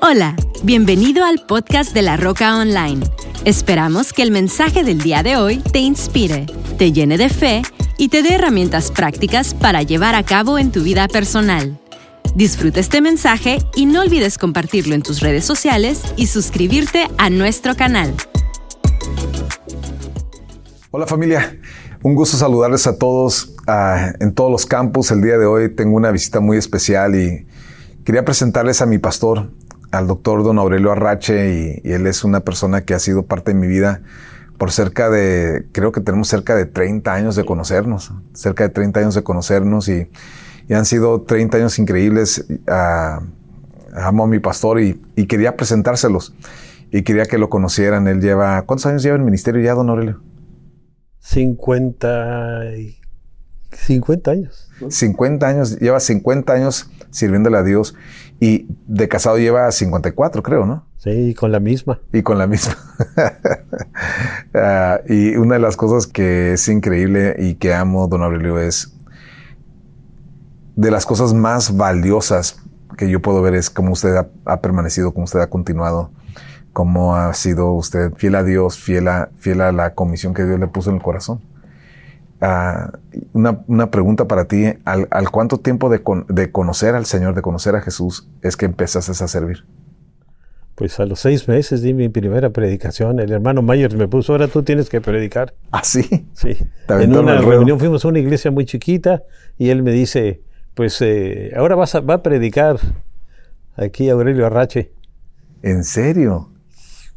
Hola, bienvenido al podcast de La Roca Online. Esperamos que el mensaje del día de hoy te inspire, te llene de fe y te dé herramientas prácticas para llevar a cabo en tu vida personal. Disfruta este mensaje y no olvides compartirlo en tus redes sociales y suscribirte a nuestro canal. Hola familia, un gusto saludarles a todos ah, en todos los campus. El día de hoy tengo una visita muy especial y quería presentarles a mi pastor, al doctor don Aurelio Arrache, y, él es una persona que ha sido parte de mi vida por cerca de, creo que tenemos cerca de 30 años de conocernos, cerca de 30 años de conocernos y, han sido 30 años increíbles. Amo a mi pastor y, y quería presentárselos y quería que lo conocieran. Él lleva, ¿cuántos años lleva en el ministerio ya, don Aurelio? 50, 50 años. 50 años, lleva 50 años sirviéndole a Dios y de casado lleva 54, creo, ¿no? Sí, con la misma. Y con la misma. Ah, y una de las cosas que es increíble y que amo, don Aurelio, es de las cosas más valiosas que yo puedo ver es cómo usted ha, ha permanecido, cómo usted ha continuado cómo ha sido usted fiel a Dios, fiel a, fiel a la comisión que Dios le puso en el corazón. Ah, una, pregunta para ti, ¿al, cuánto tiempo de, conocer al Señor, de conocer a Jesús, es que empezaste a servir? Pues a los seis meses di mi primera predicación. El hermano Mayer me puso, ahora tú tienes que predicar. ¿Ah, sí? Sí. En una reunión fuimos a una iglesia muy chiquita y él me dice, pues eh, ahora vas a, va a predicar aquí Aurelio Arrache. ¿En serio?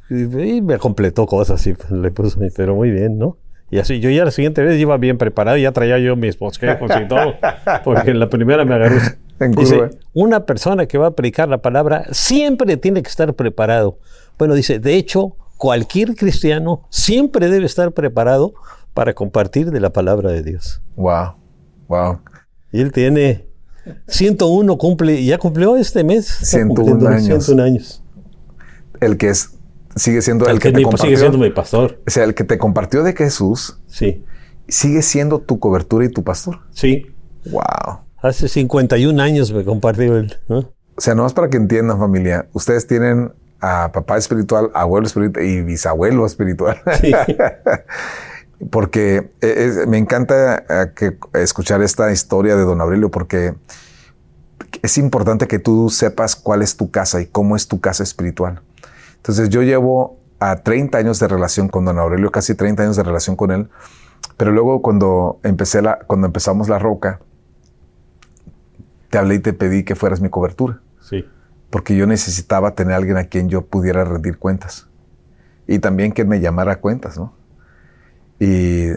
Y me completó cosas y le puso, pero muy bien, ¿no? Y así, yo ya la siguiente vez iba bien preparado, ya traía yo mis bosquejos y todo, porque en la primera me agarró. Dice, una persona que va a predicar la palabra siempre tiene que estar preparado. Bueno, dice, de hecho, cualquier cristiano siempre debe estar preparado para compartir de la palabra de Dios. Wow, wow. Y él tiene 101, cumple, ya cumplió este mes. 101 años. 101 años. El que es sigue siendo el, que, te compartió. Sigue siendo mi pastor. O sea, el que te compartió de Jesús. Sí. Sigue siendo tu cobertura y tu pastor. Sí. Wow. Hace 51 años me compartió él. O sea, nomás para que entiendan, familia, ustedes tienen a papá espiritual, abuelo espiritual y bisabuelo espiritual. Sí. porque me encanta eh, que, escuchar esta historia de don Aurelio porque es importante que tú sepas cuál es tu casa y cómo es tu casa espiritual. Entonces yo llevo a 30 años de relación con don Aurelio, casi 30 años de relación con él, pero luego cuando, empecé la, cuando empezamos La Roca, te hablé y te pedí que fueras mi cobertura. Sí. Porque yo necesitaba tener a alguien a quien yo pudiera rendir cuentas. Y también que me llamara a cuentas, ¿no? Y,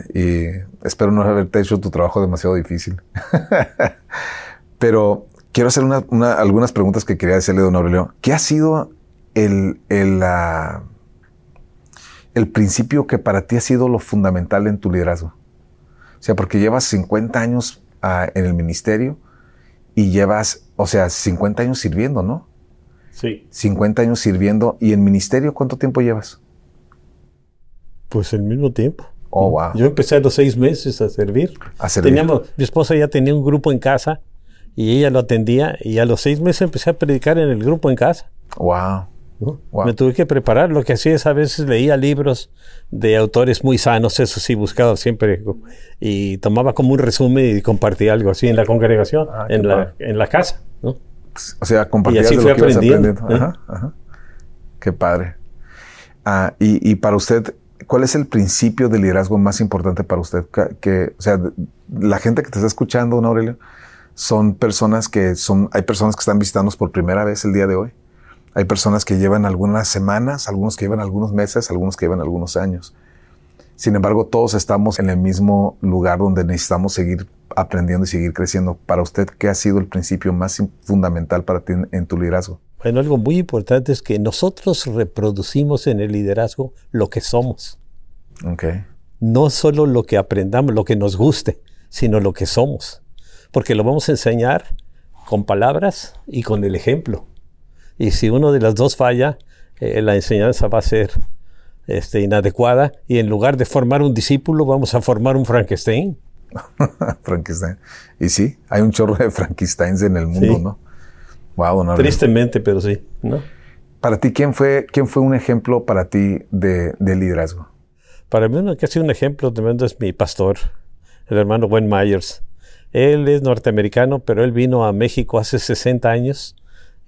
espero no haberte hecho tu trabajo demasiado difícil. Pero quiero hacer algunas preguntas que quería decirle don Aurelio. ¿Qué ha sido el, el, el principio que para ti ha sido lo fundamental en tu liderazgo. O sea, porque llevas 50 años ah, en el ministerio y llevas, o sea, 50 años sirviendo, ¿no? Sí. 50 años sirviendo. ¿Y en ministerio cuánto tiempo llevas? Pues el mismo tiempo. Oh, wow. Yo empecé a los seis meses a servir. A servir. Teníamos, mi esposa ya tenía un grupo en casa y ella lo atendía y a los seis meses empecé a predicar en el grupo en casa. Wow. Me tuve que preparar. Lo que hacía es a veces leía libros de autores muy sanos, eso sí, buscaba siempre. Y tomaba como un resumen y compartía algo así en la congregación, ah, en, la, en, la, casa. ¿no? O sea, compartía y así fui aprendiendo. ¿eh? Ajá, ajá. Qué padre. Ah, y, y, para usted, ¿cuál es el principio de liderazgo más importante para usted? Que, o sea, la gente que te está escuchando, ¿no, Aurelio? Son personas que son, hay personas que están visitándonos por primera vez el día de hoy hay personas que llevan algunas semanas, algunos que llevan algunos meses, algunos que llevan algunos años. Sin embargo, todos estamos en el mismo lugar donde necesitamos seguir aprendiendo y seguir creciendo. Para usted, ¿qué ha sido el principio más fundamental para ti en tu liderazgo? Bueno, algo muy importante es que nosotros reproducimos en el liderazgo lo que somos. Okay. No solo lo que aprendamos, lo que nos guste, sino lo que somos. Porque lo vamos a enseñar con palabras y con el ejemplo. Y si uno de las dos falla, eh, la enseñanza va a ser este, inadecuada y en lugar de formar un discípulo vamos a formar un Frankenstein. Frankenstein. Y sí, hay un chorro de Frankensteins en el mundo, ¿no? Wow, no, Tristemente, pero sí, ¿no? Para ti, ¿quién fue, quién fue un ejemplo para ti de, liderazgo? Para mí, uno que ha sido un ejemplo tremendo es mi pastor, el hermano Gwen Myers. Él es norteamericano, pero él vino a México hace 60 años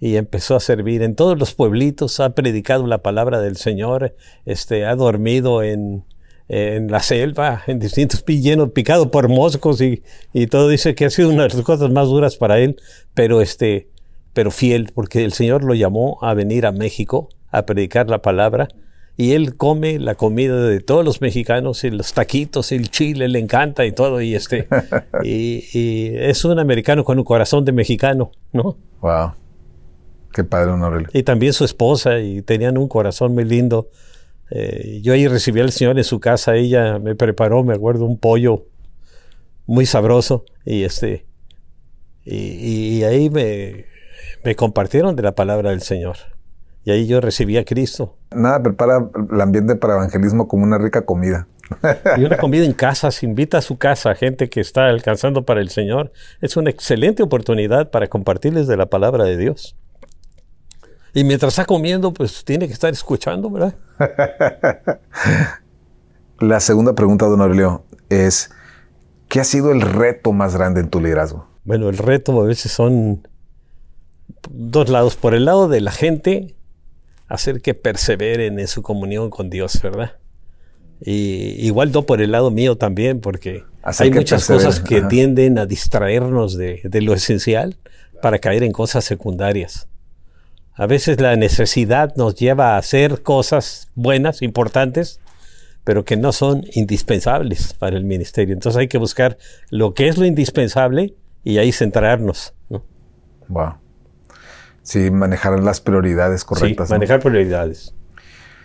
y empezó a servir en todos los pueblitos, ha predicado la palabra del Señor, este, ha dormido en, en la selva, en distintos llenos, picado por moscos y, y, todo. Dice que ha sido una de las cosas más duras para él, pero, este, pero fiel, porque el Señor lo llamó a venir a México a predicar la palabra. Y él come la comida de todos los mexicanos, y los taquitos, el chile, le encanta y todo. Y, este, y, y es un americano con un corazón de mexicano, ¿no? Wow. Qué padre, Honorable. Y también su esposa, y tenían un corazón muy lindo. Eh, yo ahí recibí al Señor en su casa, ella me preparó, me acuerdo, un pollo muy sabroso, y este, y, ahí me, me compartieron de la palabra del Señor. Y ahí yo recibí a Cristo. Nada prepara el ambiente para evangelismo como una rica comida. Y una comida en casa, se invita a su casa a gente que está alcanzando para el Señor. Es una excelente oportunidad para compartirles de la palabra de Dios. Y mientras está comiendo, pues tiene que estar escuchando, ¿verdad? La segunda pregunta, don Aurelio, es, ¿qué ha sido el reto más grande en tu liderazgo? Bueno, el reto a veces son dos lados. Por el lado de la gente, hacer que perseveren en su comunión con Dios, ¿verdad? Y igual no por el lado mío también, porque hay muchas cosas que tienden a distraernos de, de, lo esencial para caer en cosas secundarias. A veces la necesidad nos lleva a hacer cosas buenas, importantes, pero que no son indispensables para el ministerio. Entonces hay que buscar lo que es lo indispensable y ahí centrarnos. Wow. Sí, manejar las prioridades correctas. Sí, manejar prioridades.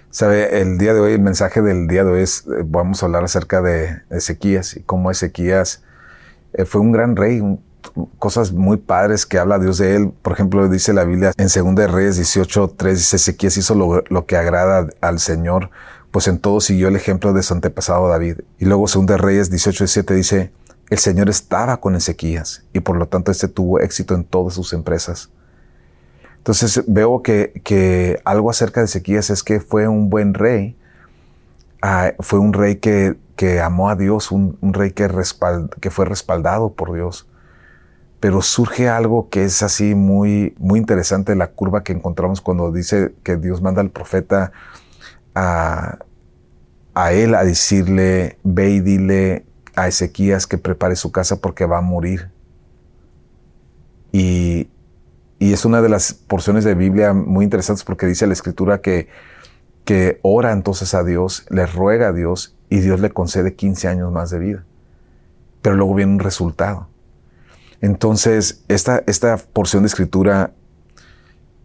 Sabe, el día de hoy, el mensaje del día de hoy es, eh, vamos a hablar acerca de Ezequías y cómo Ezequías eh, fue un gran rey, un cosas muy padres que habla Dios de él. Por ejemplo, dice la Biblia en 2 Reyes 18, 3, dice Ezequías hizo lo, que agrada al Señor, pues en todo siguió el ejemplo de su antepasado David. Y luego 2 Reyes 18, 7 dice, el Señor estaba con Ezequías y por lo tanto este tuvo éxito en todas sus empresas. Entonces veo que, que algo acerca de Ezequías es que fue un buen rey, ah, fue un rey que, que amó a Dios, un, rey que fue respaldado por Dios pero surge algo que es así muy, muy interesante, la curva que encontramos cuando dice que Dios manda al profeta a, a él a decirle, ve y dile a Ezequías que prepare su casa porque va a morir. Y, y es una de las porciones de Biblia muy interesantes porque dice la escritura que, que ora entonces a Dios, le ruega a Dios y Dios le concede 15 años más de vida. Pero luego viene un resultado. Entonces, esta, esta porción de escritura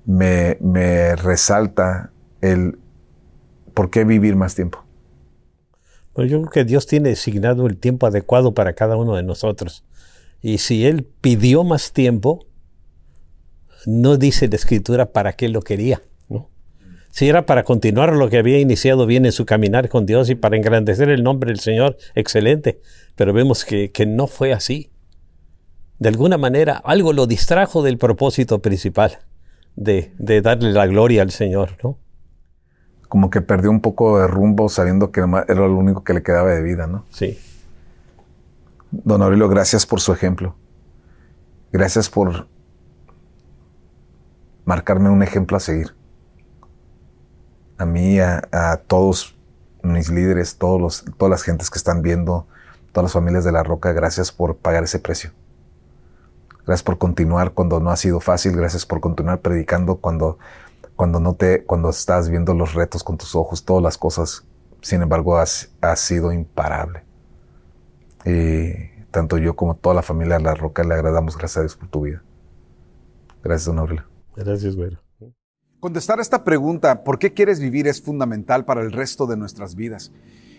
me, resalta el por qué vivir más tiempo. Bueno, yo creo que Dios tiene designado el tiempo adecuado para cada uno de nosotros. Y si Él pidió más tiempo, no dice la escritura para qué lo quería. ¿no? Si era para continuar lo que había iniciado bien en su caminar con Dios y para engrandecer el nombre del Señor, excelente. Pero vemos que, que no fue así de alguna manera algo lo distrajo del propósito principal de, darle la gloria al Señor, ¿no? Como que perdió un poco de rumbo sabiendo que era lo único que le quedaba de vida, ¿no? Sí. Don Aurelio, gracias por su ejemplo. Gracias por marcarme un ejemplo a seguir. A mí, a, a todos mis líderes, todos los, todas las gentes que están viendo, todas las familias de la Roca, gracias por pagar ese precio. Gracias por continuar cuando no ha sido fácil. Gracias por continuar predicando cuando, cuando no te, cuando estás viendo los retos con tus ojos, todas las cosas. Sin embargo, has, sido imparable. Y tanto yo como toda la familia de La Roca le agradamos gracias a Dios por tu vida. Gracias, don Aurelio. Gracias, güero. Contestar esta pregunta, ¿por qué quieres vivir? es fundamental para el resto de nuestras vidas.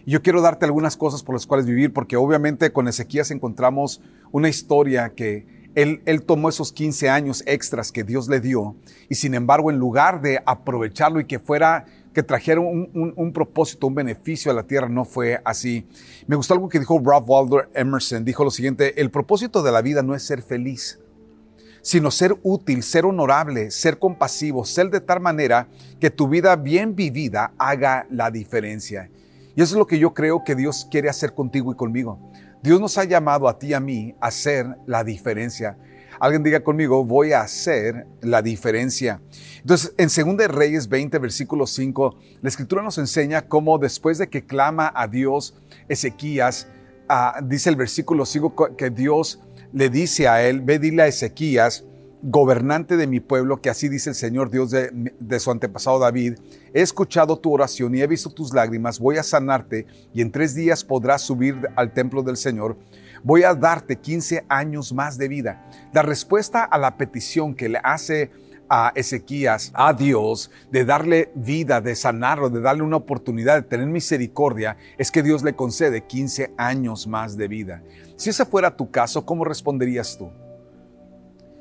yo quiero darte algunas cosas por las cuales vivir, porque obviamente con Ezequías encontramos una historia que él, tomó esos 15 años extras que Dios le dio y sin embargo en lugar de aprovecharlo y que fuera que trajera un, propósito, un beneficio a la tierra, no fue así. Me gustó algo que dijo Ralph Waldo Emerson, dijo lo siguiente, el propósito de la vida no es ser feliz, sino ser útil, ser honorable, ser compasivo, ser de tal manera que tu vida bien vivida haga la diferencia. Y eso es lo que yo creo que Dios quiere hacer contigo y conmigo. Dios nos ha llamado a ti y a mí a hacer la diferencia. Alguien diga conmigo, voy a hacer la diferencia. Entonces, en 2 Reyes 20, versículo 5, la escritura nos enseña cómo después de que clama a Dios, Ezequías, ah, dice el versículo 5 que Dios le dice a él, ve dile a Ezequías, gobernante de mi pueblo, que así dice el Señor Dios de, su antepasado David, he escuchado tu oración y he visto tus lágrimas, voy a sanarte y en tres días podrás subir al templo del Señor voy a darte 15 años más de vida. La respuesta a la petición que le hace a Ezequías, a Dios, de darle vida, de sanarlo, de darle una oportunidad, de tener misericordia, es que Dios le concede 15 años más de vida. Si ese fuera tu caso, ¿cómo responderías tú?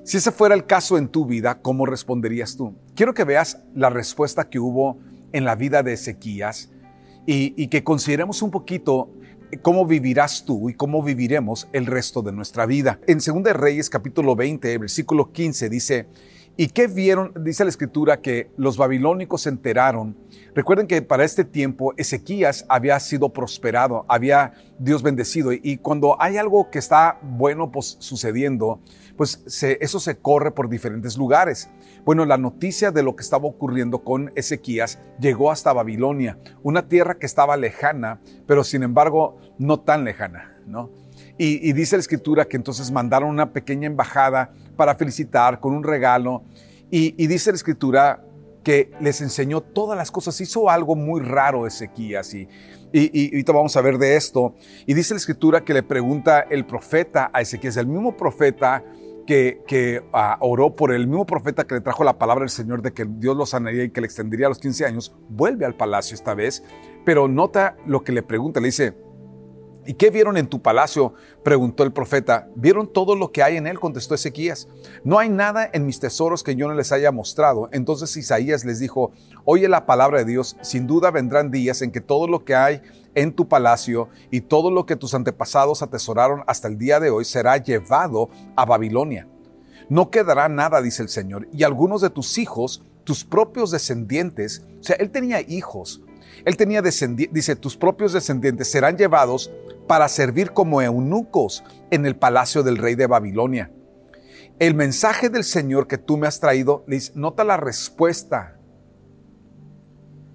Si ese fuera el caso en tu vida, ¿cómo responderías tú? Quiero que veas la respuesta que hubo en la vida de Ezequías y, que consideremos un poquito cómo vivirás tú y cómo viviremos el resto de nuestra vida. En 2 Reyes capítulo 20, versículo 15 dice, ¿Y qué vieron? Dice la escritura que los babilónicos se enteraron. Recuerden que para este tiempo Ezequías había sido prosperado, había Dios bendecido y cuando hay algo que está bueno pues, sucediendo, pues eso se corre por diferentes lugares. Bueno, la noticia de lo que estaba ocurriendo con Ezequías llegó hasta Babilonia, una tierra que estaba lejana, pero sin embargo no tan lejana, ¿no? Y, dice la escritura que entonces mandaron una pequeña embajada para felicitar con un regalo. Y, dice la escritura que les enseñó todas las cosas. Hizo algo muy raro Ezequías. Y, y, ahorita vamos a ver de esto. Y dice la escritura que le pregunta el profeta a Ezequías, el mismo profeta que, ah, oró por el mismo profeta que le trajo la palabra del Señor de que Dios lo sanaría y que le extendería a los 15 años, vuelve al palacio esta vez, pero nota lo que le pregunta, le dice, ¿Y qué vieron en tu palacio? preguntó el profeta. Vieron todo lo que hay en él, contestó Ezequías. No hay nada en mis tesoros que yo no les haya mostrado. Entonces Isaías les dijo, oye la palabra de Dios, sin duda vendrán días en que todo lo que hay en tu palacio y todo lo que tus antepasados atesoraron hasta el día de hoy será llevado a Babilonia. No quedará nada, dice el Señor, y algunos de tus hijos, tus propios descendientes, o sea, él tenía hijos, él tenía descendientes, dice, tus propios descendientes serán llevados para servir como eunucos en el palacio del rey de Babilonia. El mensaje del Señor que tú me has traído, Liz, nota la respuesta.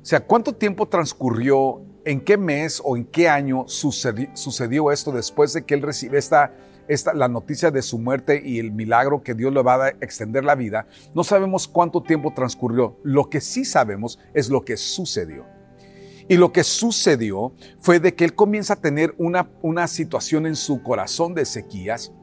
O sea, ¿cuánto tiempo transcurrió, en qué mes o en qué año sucedió, esto después de que él recibe esta, esta, la noticia de su muerte y el milagro que Dios le va a extender la vida? No sabemos cuánto tiempo transcurrió. Lo que sí sabemos es lo que sucedió. Y lo que sucedió fue de que él comienza a tener una, una situación en su corazón de sequías.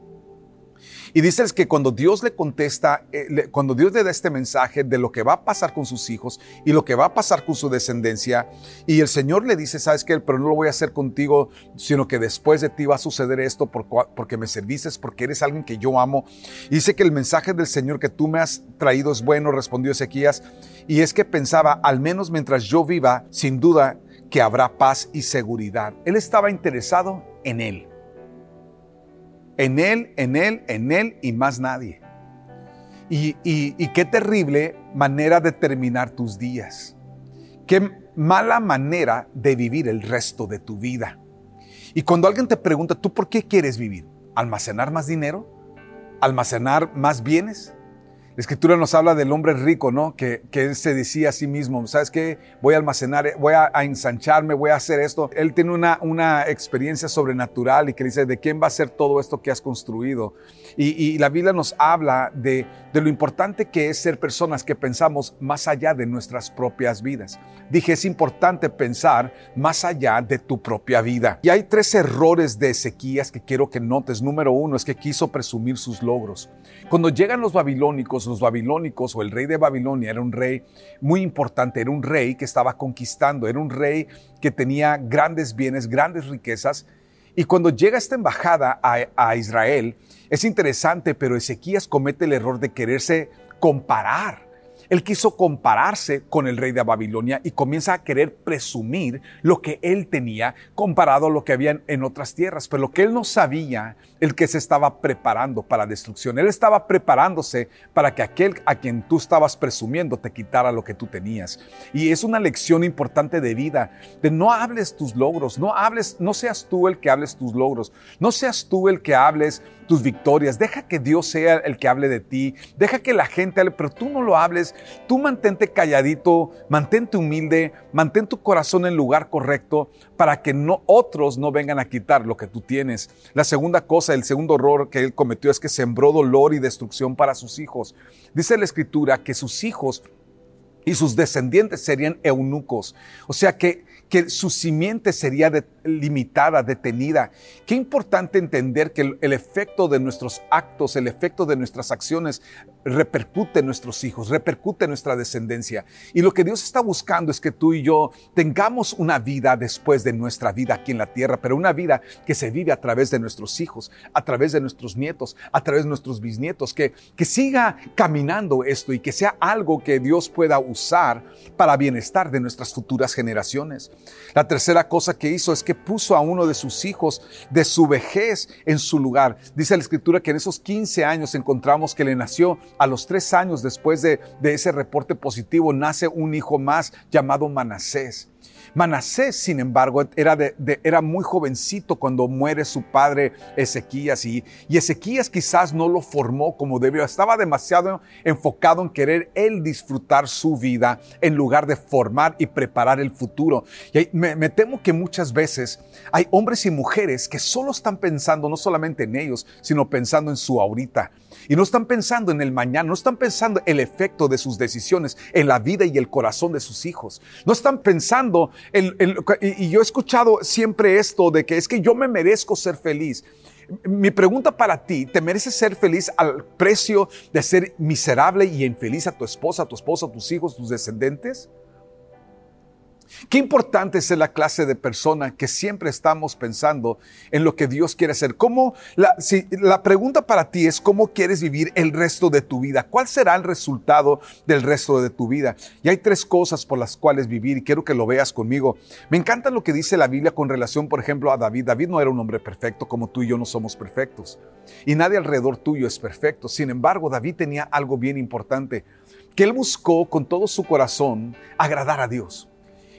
Y dices que cuando Dios le contesta, eh, cuando Dios le da este mensaje de lo que va a pasar con sus hijos y lo que va a pasar con su descendencia, y el Señor le dice, sabes que, pero no lo voy a hacer contigo, sino que después de ti va a suceder esto porque me services, porque eres alguien que yo amo. Y dice que el mensaje del Señor que tú me has traído es bueno, respondió Ezequías. Y es que pensaba, al menos mientras yo viva, sin duda que habrá paz y seguridad. Él estaba interesado en Él. En Él, en Él, en Él y más nadie. Y, y, qué terrible manera de terminar tus días. Qué mala manera de vivir el resto de tu vida. Y cuando alguien te pregunta, ¿tú por qué quieres vivir? ¿Almacenar más dinero? ¿Almacenar más bienes? La escritura nos habla del hombre rico, ¿no? Que, que él se decía a sí mismo, ¿sabes qué? Voy a almacenar, voy a, ensancharme, voy a hacer esto. Él tiene una, una experiencia sobrenatural y que dice, ¿de quién va a ser todo esto que has construido? Y, y la Biblia nos habla de, de lo importante que es ser personas que pensamos más allá de nuestras propias vidas. Dije, es importante pensar más allá de tu propia vida. Y hay tres errores de Ezequías que quiero que notes. Número uno es que quiso presumir sus logros. Cuando llegan los babilónicos, los babilónicos o el rey de Babilonia era un rey muy importante, era un rey que estaba conquistando, era un rey que tenía grandes bienes, grandes riquezas. Y cuando llega esta embajada a, Israel, es interesante, pero Ezequías comete el error de quererse comparar Él quiso compararse con el rey de Babilonia y comienza a querer presumir lo que él tenía comparado a lo que había en otras tierras. Pero lo que él no sabía, el que se estaba preparando para destrucción. Él estaba preparándose para que aquel a quien tú estabas presumiendo te quitara lo que tú tenías. Y es una lección importante de vida, de no hables tus logros, no hables, no seas tú el que hables tus logros, no seas tú el que hables tus victorias, deja que Dios sea el que hable de ti, deja que la gente hable, pero tú no lo hables, tú mantente calladito, mantente humilde, mantén tu corazón en lugar correcto para que no otros no vengan a quitar lo que tú tienes. La segunda cosa, el segundo error que él cometió es que sembró dolor y destrucción para sus hijos. Dice la escritura que sus hijos y sus descendientes serían eunucos. O sea que que su simiente sería limitada, detenida. Qué importante entender que el, efecto de nuestros actos, el efecto de nuestras acciones repercute en nuestros hijos, repercute en nuestra descendencia. Y lo que Dios está buscando es que tú y yo tengamos una vida después de nuestra vida aquí en la tierra, pero una vida que se vive a través de nuestros hijos, a través de nuestros nietos, a través de nuestros bisnietos, que, que siga caminando esto y que sea algo que Dios pueda usar para bienestar de nuestras futuras generaciones. La tercera cosa que hizo es que puso a uno de sus hijos de su vejez en su lugar. Dice la escritura que en esos 15 años encontramos que le nació a los tres años después de, de ese reporte positivo, nace un hijo más llamado Manasés. Manasés, sin embargo, era, de, era muy jovencito cuando muere su padre Ezequías y, y Ezequías quizás no lo formó como debió. Estaba demasiado enfocado en querer él disfrutar su vida en lugar de formar y preparar el futuro. Y me, me temo que muchas veces hay hombres y mujeres que solo están pensando no solamente en ellos, sino pensando en su ahorita. Y no están pensando en el mañana, no están pensando el efecto de sus decisiones en la vida y el corazón de sus hijos. No están pensando, en, y yo he escuchado siempre esto de que es que yo me merezco ser feliz. Mi pregunta para ti, ¿te mereces ser feliz al precio de ser miserable y infeliz a tu esposa, a tu esposa, a tus hijos, tus descendientes? Qué importante es la clase de persona que siempre estamos pensando en lo que Dios quiere hacer. ¿Cómo la, si, la pregunta para ti es cómo quieres vivir el resto de tu vida. ¿Cuál será el resultado del resto de tu vida? Y hay tres cosas por las cuales vivir y quiero que lo veas conmigo. Me encanta lo que dice la Biblia con relación, por ejemplo, a David. David no era un hombre perfecto como tú y yo no somos perfectos. Y nadie alrededor tuyo es perfecto. Sin embargo, David tenía algo bien importante, que él buscó con todo su corazón agradar a Dios.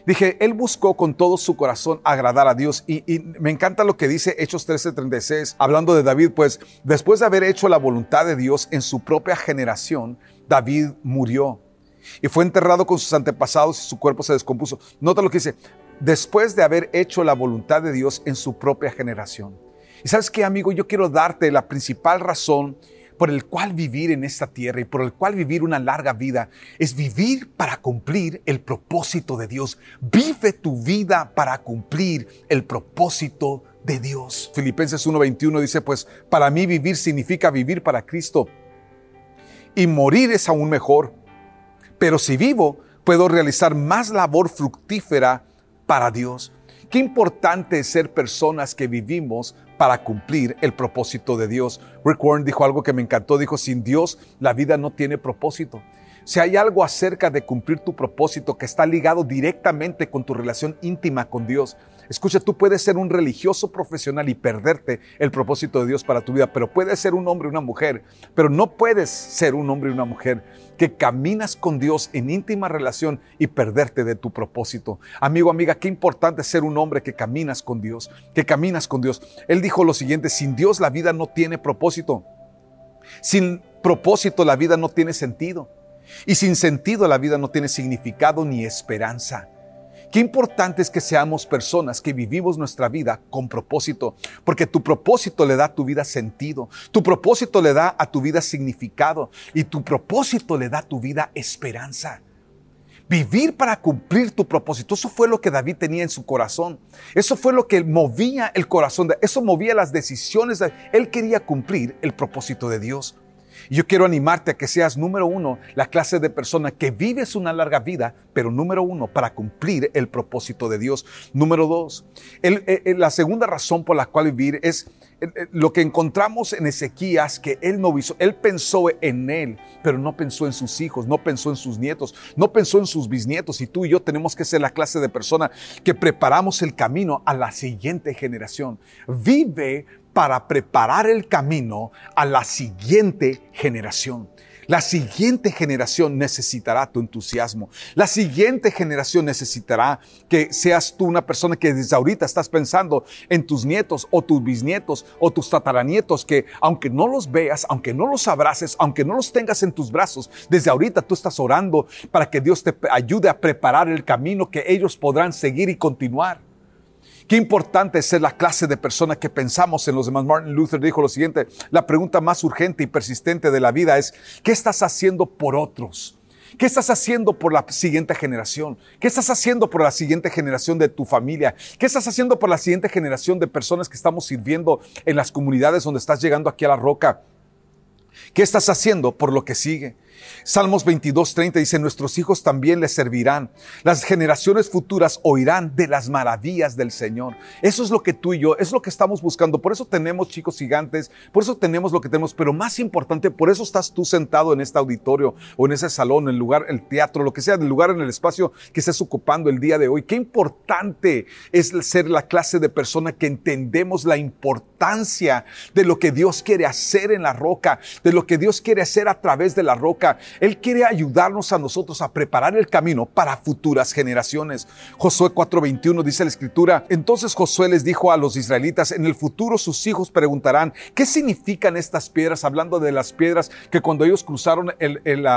Dije, él buscó con todo su corazón agradar a Dios y, me encanta lo que dice Hechos 13:36, hablando de David, pues después de haber hecho la voluntad de Dios en su propia generación, David murió y fue enterrado con sus antepasados y su cuerpo se descompuso. Nota lo que dice, después de haber hecho la voluntad de Dios en su propia generación. Y sabes qué, amigo, yo quiero darte la principal razón por el cual vivir en esta tierra y por el cual vivir una larga vida es vivir para cumplir el propósito de Dios. Vive tu vida para cumplir el propósito de Dios. Filipenses 1:21 dice, pues para mí vivir significa vivir para Cristo y morir es aún mejor. Pero si vivo, puedo realizar más labor fructífera para Dios. Qué importante es ser personas que vivimos para cumplir el propósito de Dios. Rick Warren dijo algo que me encantó, dijo, sin Dios la vida no tiene propósito. Si hay algo acerca de cumplir tu propósito que está ligado directamente con tu relación íntima con Dios, Escucha, tú puedes ser un religioso profesional y perderte el propósito de Dios para tu vida, pero puedes ser un hombre y una mujer, pero no puedes ser un hombre y una mujer que caminas con Dios en íntima relación y perderte de tu propósito. Amigo, amiga, qué importante ser un hombre que caminas con Dios, que caminas con Dios. Él dijo lo siguiente, sin Dios la vida no tiene propósito. Sin propósito la vida no tiene sentido. Y sin sentido la vida no tiene significado ni esperanza. Qué importante es que seamos personas que vivimos nuestra vida con propósito, porque tu propósito le da a tu vida sentido, tu propósito le da a tu vida significado y tu propósito le da a tu vida esperanza. Vivir para cumplir tu propósito. Eso fue lo que David tenía en su corazón. Eso fue lo que movía el corazón. Eso movía las decisiones. De, él quería cumplir el propósito de Dios. Yo quiero animarte a que seas número uno, la clase de persona que vives una larga vida, pero número uno, para cumplir el propósito de Dios. Número dos, la segunda razón por la cual vivir es lo que encontramos en Ezequías, que él no hizo, él pensó en él, pero no pensó en sus hijos, no pensó en sus nietos, no pensó en sus bisnietos. Y tú y yo tenemos que ser la clase de persona que preparamos el camino a la siguiente generación. Vive para preparar el camino a la siguiente generación. La siguiente generación necesitará tu entusiasmo. La siguiente generación necesitará que seas tú una persona que desde ahorita estás pensando en tus nietos o tus bisnietos o tus tataranietos que aunque no los veas, aunque no los abraces, aunque no los tengas en tus brazos, desde ahorita tú estás orando para que Dios te ayude a preparar el camino que ellos podrán seguir y continuar. Qué importante es ser la clase de persona que pensamos en los demás. Martin Luther dijo lo siguiente, la pregunta más urgente y persistente de la vida es, ¿qué estás haciendo por otros? ¿Qué estás haciendo por la siguiente generación? ¿Qué estás haciendo por la siguiente generación de tu familia? ¿Qué estás haciendo por la siguiente generación de personas que estamos sirviendo en las comunidades donde estás llegando aquí a la roca? ¿Qué estás haciendo por lo que sigue? Salmos 22, 30 dice, nuestros hijos también les servirán. Las generaciones futuras oirán de las maravillas del Señor. Eso es lo que tú y yo, es lo que estamos buscando. Por eso tenemos chicos gigantes, por eso tenemos lo que tenemos, pero más importante, por eso estás tú sentado en este auditorio o en ese salón, en el lugar, el teatro, lo que sea, el lugar en el espacio que estés ocupando el día de hoy. Qué importante es ser la clase de persona que entendemos la importancia de lo que Dios quiere hacer en la roca, de lo que Dios quiere hacer a través de la roca él quiere ayudarnos a nosotros a preparar el camino para futuras generaciones. Josué 4:21 dice la escritura, entonces Josué les dijo a los israelitas, en el futuro sus hijos preguntarán, ¿qué significan estas piedras? Hablando de las piedras que cuando ellos cruzaron el, el,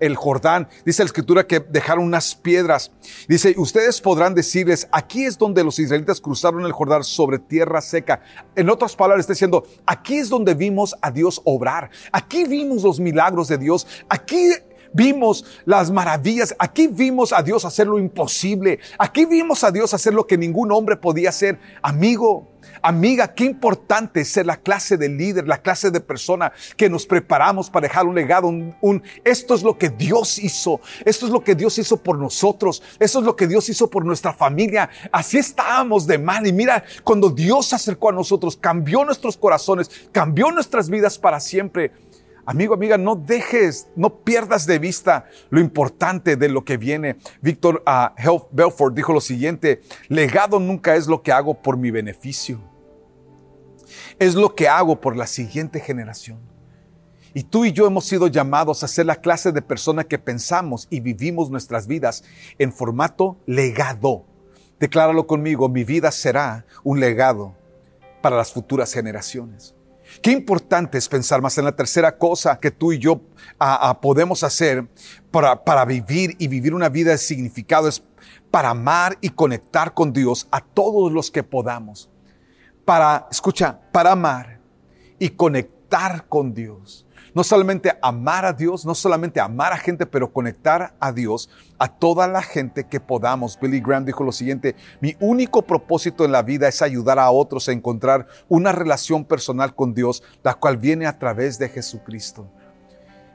el Jordán, dice la escritura que dejaron unas piedras. Dice, ustedes podrán decirles, aquí es donde los israelitas cruzaron el Jordán sobre tierra seca. En otras palabras, está diciendo, aquí es donde vimos a Dios obrar. Aquí vimos los milagros de Dios. Aquí vimos las maravillas, aquí vimos a Dios hacer lo imposible, aquí vimos a Dios hacer lo que ningún hombre podía hacer. Amigo, amiga, qué importante es ser la clase de líder, la clase de persona que nos preparamos para dejar un legado, un, esto es lo que Dios hizo, esto es lo que Dios hizo por nosotros, esto es lo que Dios hizo por nuestra familia. Así estábamos de mal y mira, cuando Dios se acercó a nosotros, cambió nuestros corazones, cambió nuestras vidas para siempre. Amigo, amiga, no dejes, no pierdas de vista lo importante de lo que viene. Víctor uh, Belfort dijo lo siguiente, legado nunca es lo que hago por mi beneficio, es lo que hago por la siguiente generación. Y tú y yo hemos sido llamados a ser la clase de persona que pensamos y vivimos nuestras vidas en formato legado. Decláralo conmigo, mi vida será un legado para las futuras generaciones. Qué importante es pensar más en la tercera cosa que tú y yo podemos hacer para, para vivir y vivir una vida de significado es para amar y conectar con Dios a todos los que podamos. Para, escucha, para amar y conectar con Dios no solamente amar a Dios, no solamente amar a gente, pero conectar a Dios a toda la gente que podamos. Billy Graham dijo lo siguiente, mi único propósito en la vida es ayudar a otros a encontrar una relación personal con Dios, la cual viene a través de Jesucristo.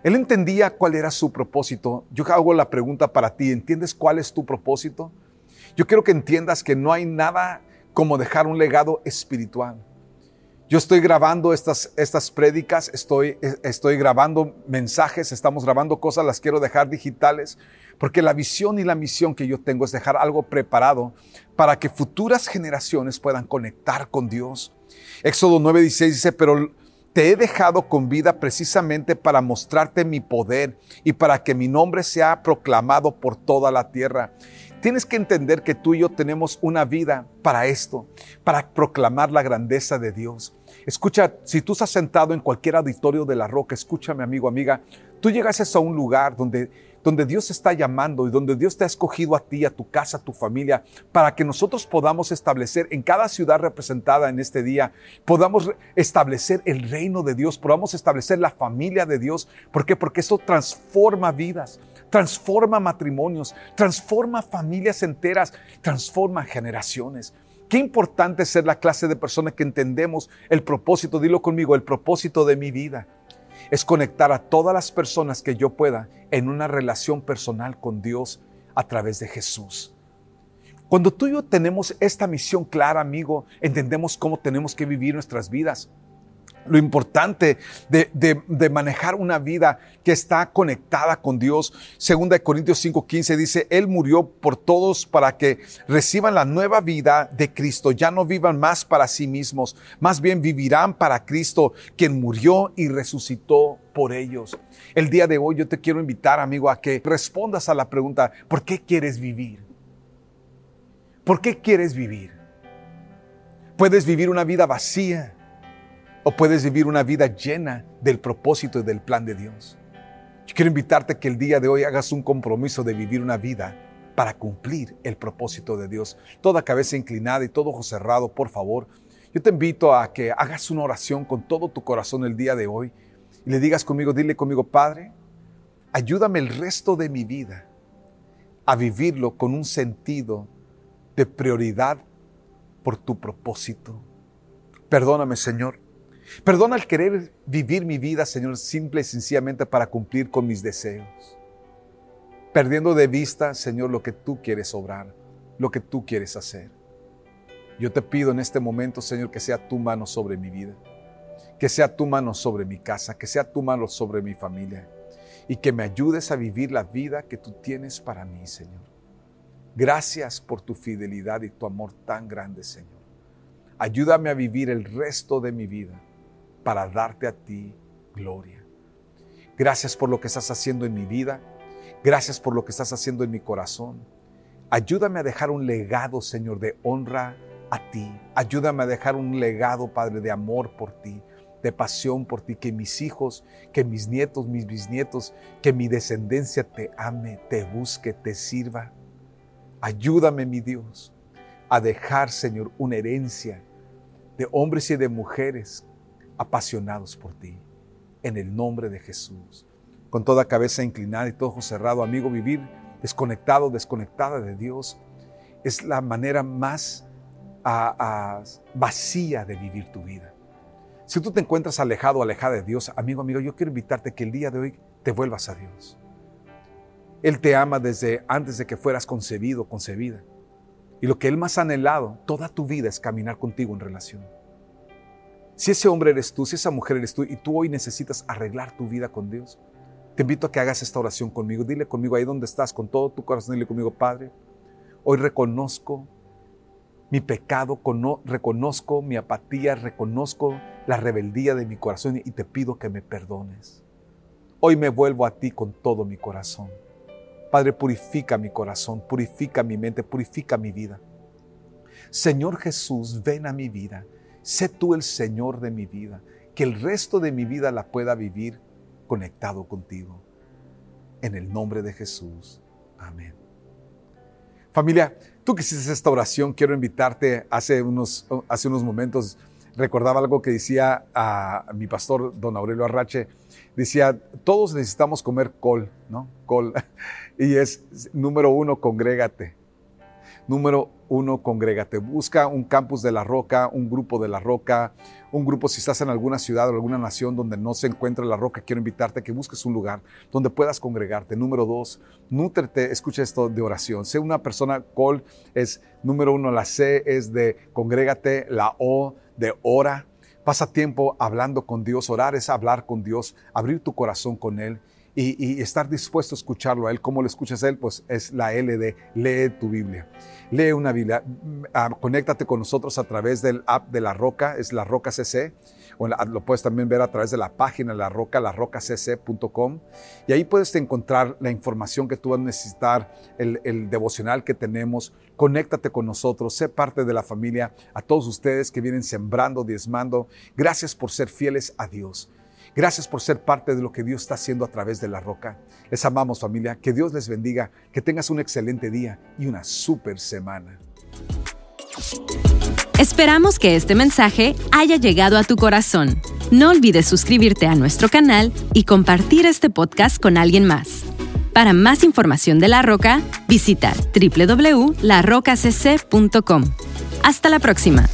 Él entendía cuál era su propósito. Yo hago la pregunta para ti, ¿entiendes cuál es tu propósito? Yo quiero que entiendas que no hay nada como dejar un legado espiritual. Yo estoy grabando estas, estas prédicas, estoy, estoy grabando mensajes, estamos grabando cosas, las quiero dejar digitales, porque la visión y la misión que yo tengo es dejar algo preparado para que futuras generaciones puedan conectar con Dios. Éxodo 9:16 dice, pero te he dejado con vida precisamente para mostrarte mi poder y para que mi nombre sea proclamado por toda la tierra. Tienes que entender que tú y yo tenemos una vida para esto, para proclamar la grandeza de Dios. Escucha, si tú estás sentado en cualquier auditorio de la roca, escúchame amigo, amiga, tú llegases a un lugar donde, donde Dios está llamando y donde Dios te ha escogido a ti, a tu casa, a tu familia, para que nosotros podamos establecer en cada ciudad representada en este día, podamos establecer el reino de Dios, podamos establecer la familia de Dios. ¿Por qué? Porque eso transforma vidas transforma matrimonios, transforma familias enteras, transforma generaciones. Qué importante ser la clase de persona que entendemos el propósito, dilo conmigo, el propósito de mi vida es conectar a todas las personas que yo pueda en una relación personal con Dios a través de Jesús. Cuando tú y yo tenemos esta misión clara, amigo, entendemos cómo tenemos que vivir nuestras vidas lo importante de, manejar una vida que está conectada con Dios. Segunda de Corintios 5:15 dice, Él murió por todos para que reciban la nueva vida de Cristo. Ya no vivan más para sí mismos, más bien vivirán para Cristo, quien murió y resucitó por ellos. El día de hoy yo te quiero invitar, amigo, a que respondas a la pregunta, ¿por qué quieres vivir? ¿Por qué quieres vivir? Puedes vivir una vida vacía o puedes vivir una vida llena del propósito y del plan de Dios. Yo quiero invitarte que el día de hoy hagas un compromiso de vivir una vida para cumplir el propósito de Dios. Toda cabeza inclinada y todo ojo cerrado, por favor. Yo te invito a que hagas una oración con todo tu corazón el día de hoy y le digas conmigo, dile conmigo, Padre, ayúdame el resto de mi vida a vivirlo con un sentido de prioridad por tu propósito. Perdóname, Señor, Perdona el querer vivir mi vida, Señor, simple y sencillamente para cumplir con mis deseos. Perdiendo de vista, Señor, lo que tú quieres obrar, lo que tú quieres hacer. Yo te pido en este momento, Señor, que sea tu mano sobre mi vida, que sea tu mano sobre mi casa, que sea tu mano sobre mi familia y que me ayudes a vivir la vida que tú tienes para mí, Señor. Gracias por tu fidelidad y tu amor tan grande, Señor. Ayúdame a vivir el resto de mi vida para darte a ti gloria. Gracias por lo que estás haciendo en mi vida. Gracias por lo que estás haciendo en mi corazón. Ayúdame a dejar un legado, Señor, de honra a ti. Ayúdame a dejar un legado, Padre, de amor por ti, de pasión por ti. Que mis hijos, que mis nietos, mis bisnietos, que mi descendencia te ame, te busque, te sirva. Ayúdame, mi Dios, a dejar, Señor, una herencia de hombres y de mujeres apasionados por ti. En el nombre de Jesús. Con toda cabeza inclinada y todo ojo cerrado, amigo, vivir desconectado, desconectada de Dios, es la manera más vacía de vivir tu vida. Si tú te encuentras alejado, alejada de Dios, amigo, amigo, yo quiero invitarte que el día de hoy te vuelvas a Dios. Él te ama desde antes de que fueras concebido, concebida. Y lo que Él más ha anhelado toda tu vida es caminar contigo en relación. Si ese hombre eres tú, si esa mujer eres tú y tú hoy necesitas arreglar tu vida con Dios, te invito a que hagas esta oración conmigo. Dile conmigo ahí donde estás, con todo tu corazón, dile conmigo, Padre, hoy reconozco mi pecado, reconozco mi apatía, reconozco la rebeldía de mi corazón y te pido que me perdones. Hoy me vuelvo a ti con todo mi corazón. Padre, purifica mi corazón, purifica mi mente, purifica mi vida. Señor Jesús, ven a mi vida Sé tú el Señor de mi vida, que el resto de mi vida la pueda vivir conectado contigo. En el nombre de Jesús. Amén. Familia, tú que hiciste esta oración, quiero invitarte, hace unos, hace unos momentos recordaba algo que decía a, mi pastor, don Aurelio Arrache, decía, todos necesitamos comer col, ¿no? Col. Y es, número uno, congrégate. Número uno, congrégate. Busca un campus de la roca, un grupo de la roca, un grupo si estás en alguna ciudad o alguna nación donde no se encuentra la roca, quiero invitarte a que busques un lugar donde puedas congregarte. Número dos, nútrete, escucha esto de oración. Sé una persona, col es número uno, la C es de congrégate, la O de ora. Pasa tiempo hablando con Dios, orar es hablar con Dios, abrir tu corazón con Él y, estar dispuesto a escucharlo a Él. ¿Cómo lo escuchas a Él? Pues es la L de lee tu Biblia. Lee una Biblia. Mm, ah, conéctate con nosotros a través del app de La Roca, es La Roca CC. O lo puedes también ver a través de la página La Roca, larrocacc.com. Y ahí puedes encontrar la información que tú vas a necesitar, el, el devocional que tenemos. Conéctate con nosotros, sé parte de la familia. A todos ustedes que vienen sembrando, diezmando, gracias por ser fieles a Dios. Gracias por ser parte de lo que Dios está haciendo a través de la roca. Les amamos familia, que Dios les bendiga, que tengas un excelente día y una super semana. Esperamos que este mensaje haya llegado a tu corazón. No olvides suscribirte a nuestro canal y compartir este podcast con alguien más. Para más información de La Roca, visita www.larrocacc.com. Hasta la próxima.